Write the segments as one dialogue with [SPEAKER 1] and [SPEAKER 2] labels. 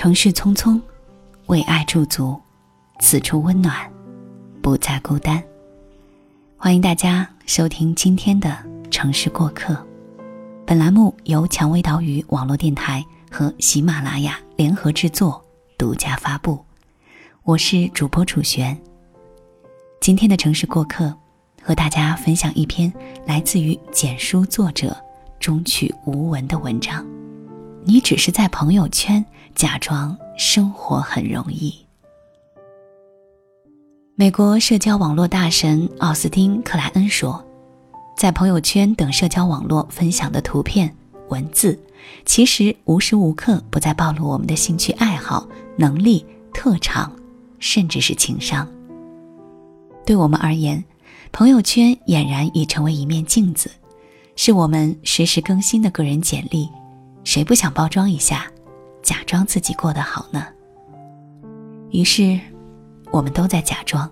[SPEAKER 1] 城市匆匆，为爱驻足，此处温暖，不再孤单。欢迎大家收听今天的《城市过客》。本栏目由蔷薇岛屿网络电台和喜马拉雅联合制作，独家发布。我是主播楚璇。今天的城市过客，和大家分享一篇来自于简书作者中曲无闻的文章。你只是在朋友圈假装生活很容易。美国社交网络大神奥斯汀·克莱恩说：“在朋友圈等社交网络分享的图片、文字，其实无时无刻不在暴露我们的兴趣爱好、能力、特长，甚至是情商。对我们而言，朋友圈俨然已成为一面镜子，是我们实时更新的个人简历。”谁不想包装一下，假装自己过得好呢？于是，我们都在假装，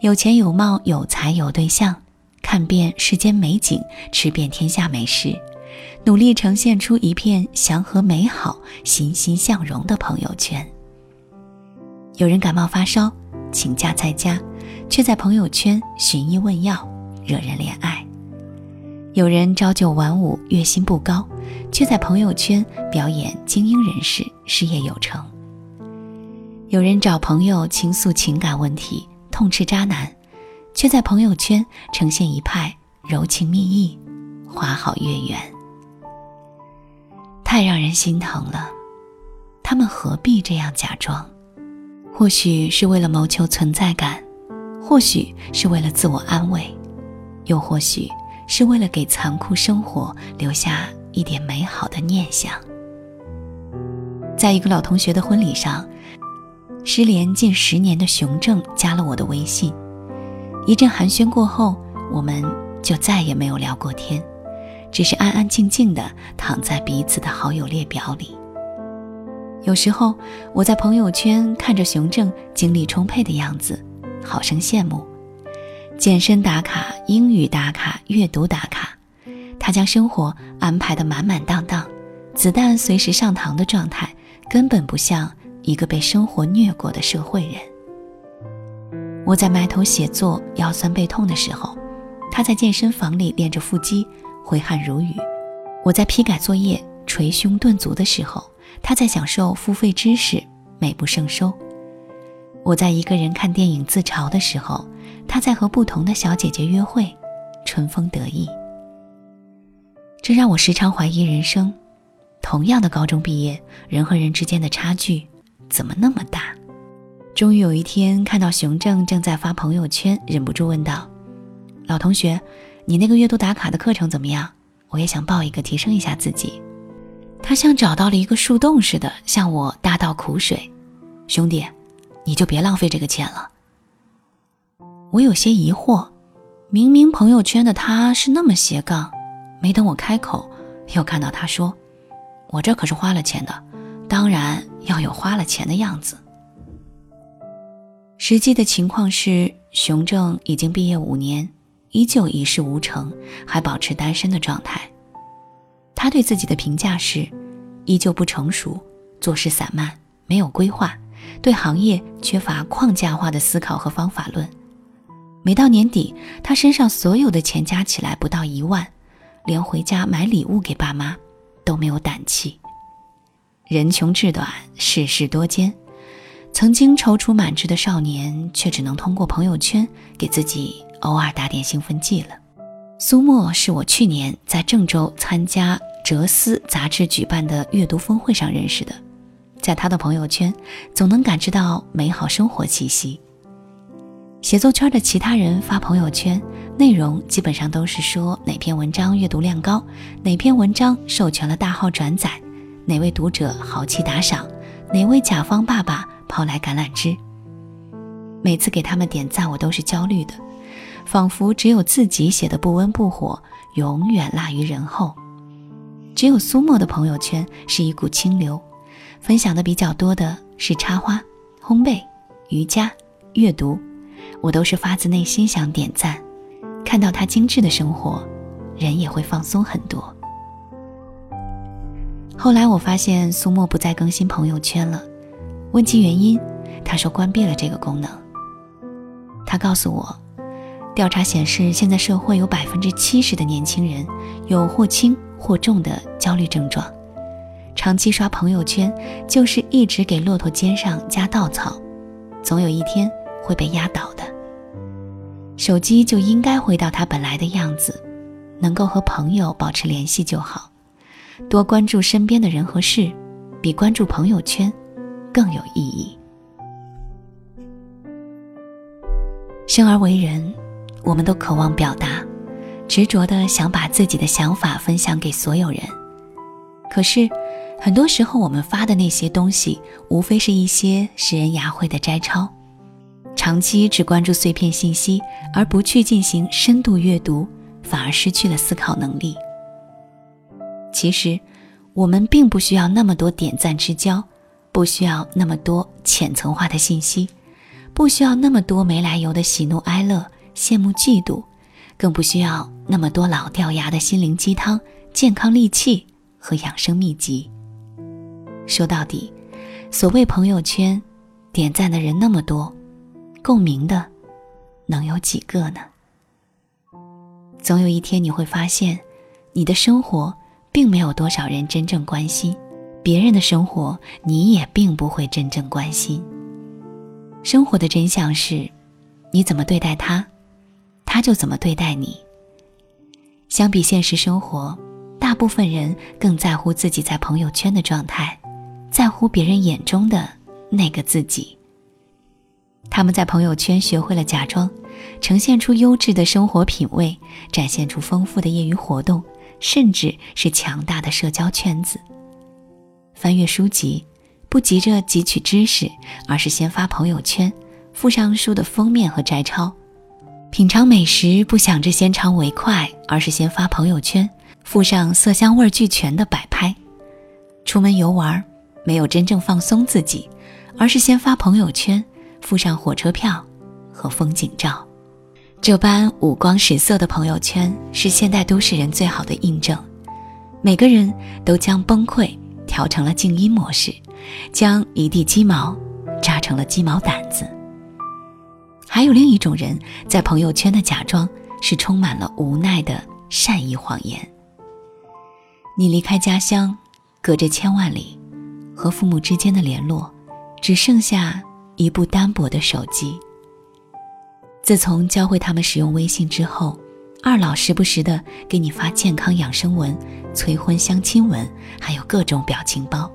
[SPEAKER 1] 有钱有貌有才有对象，看遍世间美景，吃遍天下美食，努力呈现出一片祥和美好、欣欣向荣的朋友圈。有人感冒发烧，请假在家，却在朋友圈寻医问药，惹人怜爱。有人朝九晚五，月薪不高，却在朋友圈表演精英人士，事业有成。有人找朋友倾诉情感问题，痛斥渣男，却在朋友圈呈现一派柔情蜜意，花好月圆。太让人心疼了，他们何必这样假装？或许是为了谋求存在感，或许是为了自我安慰，又或许……是为了给残酷生活留下一点美好的念想。在一个老同学的婚礼上，失联近十年的熊正加了我的微信。一阵寒暄过后，我们就再也没有聊过天，只是安安静静的躺在彼此的好友列表里。有时候我在朋友圈看着熊正精力充沛的样子，好生羡慕。健身打卡、英语打卡、阅读打卡，他将生活安排的满满当当，子弹随时上膛的状态，根本不像一个被生活虐过的社会人。我在埋头写作、腰酸背痛的时候，他在健身房里练着腹肌，挥汗如雨；我在批改作业、捶胸顿足的时候，他在享受付费知识，美不胜收；我在一个人看电影自嘲的时候。他在和不同的小姐姐约会，春风得意。这让我时常怀疑人生：同样的高中毕业，人和人之间的差距怎么那么大？终于有一天，看到熊正正在发朋友圈，忍不住问道：“老同学，你那个阅读打卡的课程怎么样？我也想报一个，提升一下自己。”他像找到了一个树洞似的，向我大倒苦水：“兄弟，你就别浪费这个钱了。”我有些疑惑，明明朋友圈的他是那么斜杠，没等我开口，又看到他说：“我这可是花了钱的，当然要有花了钱的样子。”实际的情况是，熊正已经毕业五年，依旧一事无成，还保持单身的状态。他对自己的评价是：依旧不成熟，做事散漫，没有规划，对行业缺乏框架化的思考和方法论。每到年底，他身上所有的钱加起来不到一万，连回家买礼物给爸妈都没有胆气。人穷志短，世事多艰，曾经踌躇满志的少年，却只能通过朋友圈给自己偶尔打点兴奋剂了。苏沫是我去年在郑州参加《哲思》杂志举办的阅读峰会上认识的，在他的朋友圈，总能感知到美好生活气息。写作圈的其他人发朋友圈，内容基本上都是说哪篇文章阅读量高，哪篇文章授权了大号转载，哪位读者豪气打赏，哪位甲方爸爸抛来橄榄枝。每次给他们点赞，我都是焦虑的，仿佛只有自己写的不温不火，永远落于人后。只有苏沫的朋友圈是一股清流，分享的比较多的是插花、烘焙、瑜伽、阅读。我都是发自内心想点赞，看到他精致的生活，人也会放松很多。后来我发现苏沫不再更新朋友圈了，问其原因，他说关闭了这个功能。他告诉我，调查显示，现在社会有百分之七十的年轻人有或轻或重的焦虑症状，长期刷朋友圈就是一直给骆驼肩上加稻草，总有一天会被压倒的。手机就应该回到它本来的样子，能够和朋友保持联系就好。多关注身边的人和事，比关注朋友圈更有意义。生而为人，我们都渴望表达，执着的想把自己的想法分享给所有人。可是，很多时候我们发的那些东西，无非是一些使人牙慧的摘抄。长期只关注碎片信息，而不去进行深度阅读，反而失去了思考能力。其实，我们并不需要那么多点赞之交，不需要那么多浅层化的信息，不需要那么多没来由的喜怒哀乐、羡慕嫉妒，更不需要那么多老掉牙的心灵鸡汤、健康利器和养生秘籍。说到底，所谓朋友圈，点赞的人那么多，共鸣的能有几个呢？总有一天你会发现，你的生活。并没有多少人真正关心别人的生活，你也并不会真正关心。生活的真相是，你怎么对待他，他就怎么对待你。相比现实生活，大部分人更在乎自己在朋友圈的状态，在乎别人眼中的那个自己。他们在朋友圈学会了假装，呈现出优质的生活品味，展现出丰富的业余活动。甚至是强大的社交圈子。翻阅书籍，不急着汲取知识，而是先发朋友圈，附上书的封面和摘抄；品尝美食，不想着先尝为快，而是先发朋友圈，附上色香味俱全的摆拍；出门游玩，没有真正放松自己，而是先发朋友圈，附上火车票和风景照。这般五光十色的朋友圈是现代都市人最好的印证。每个人都将崩溃调成了静音模式，将一地鸡毛扎成了鸡毛掸子。还有另一种人在朋友圈的假装，是充满了无奈的善意谎言。你离开家乡，隔着千万里，和父母之间的联络，只剩下一部单薄的手机。自从教会他们使用微信之后，二老时不时的给你发健康养生文、催婚相亲文，还有各种表情包。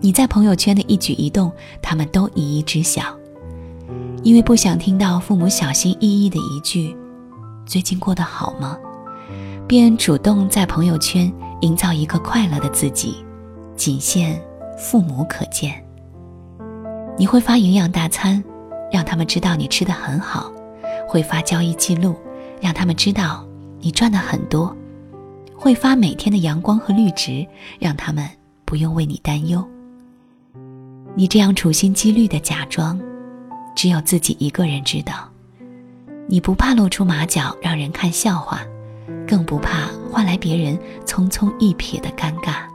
[SPEAKER 1] 你在朋友圈的一举一动，他们都一一知晓。因为不想听到父母小心翼翼的一句“最近过得好吗”，便主动在朋友圈营造一个快乐的自己，仅限父母可见。你会发营养大餐。让他们知道你吃的很好，会发交易记录，让他们知道你赚的很多，会发每天的阳光和绿植，让他们不用为你担忧。你这样处心积虑的假装，只有自己一个人知道。你不怕露出马脚让人看笑话，更不怕换来别人匆匆一瞥的尴尬。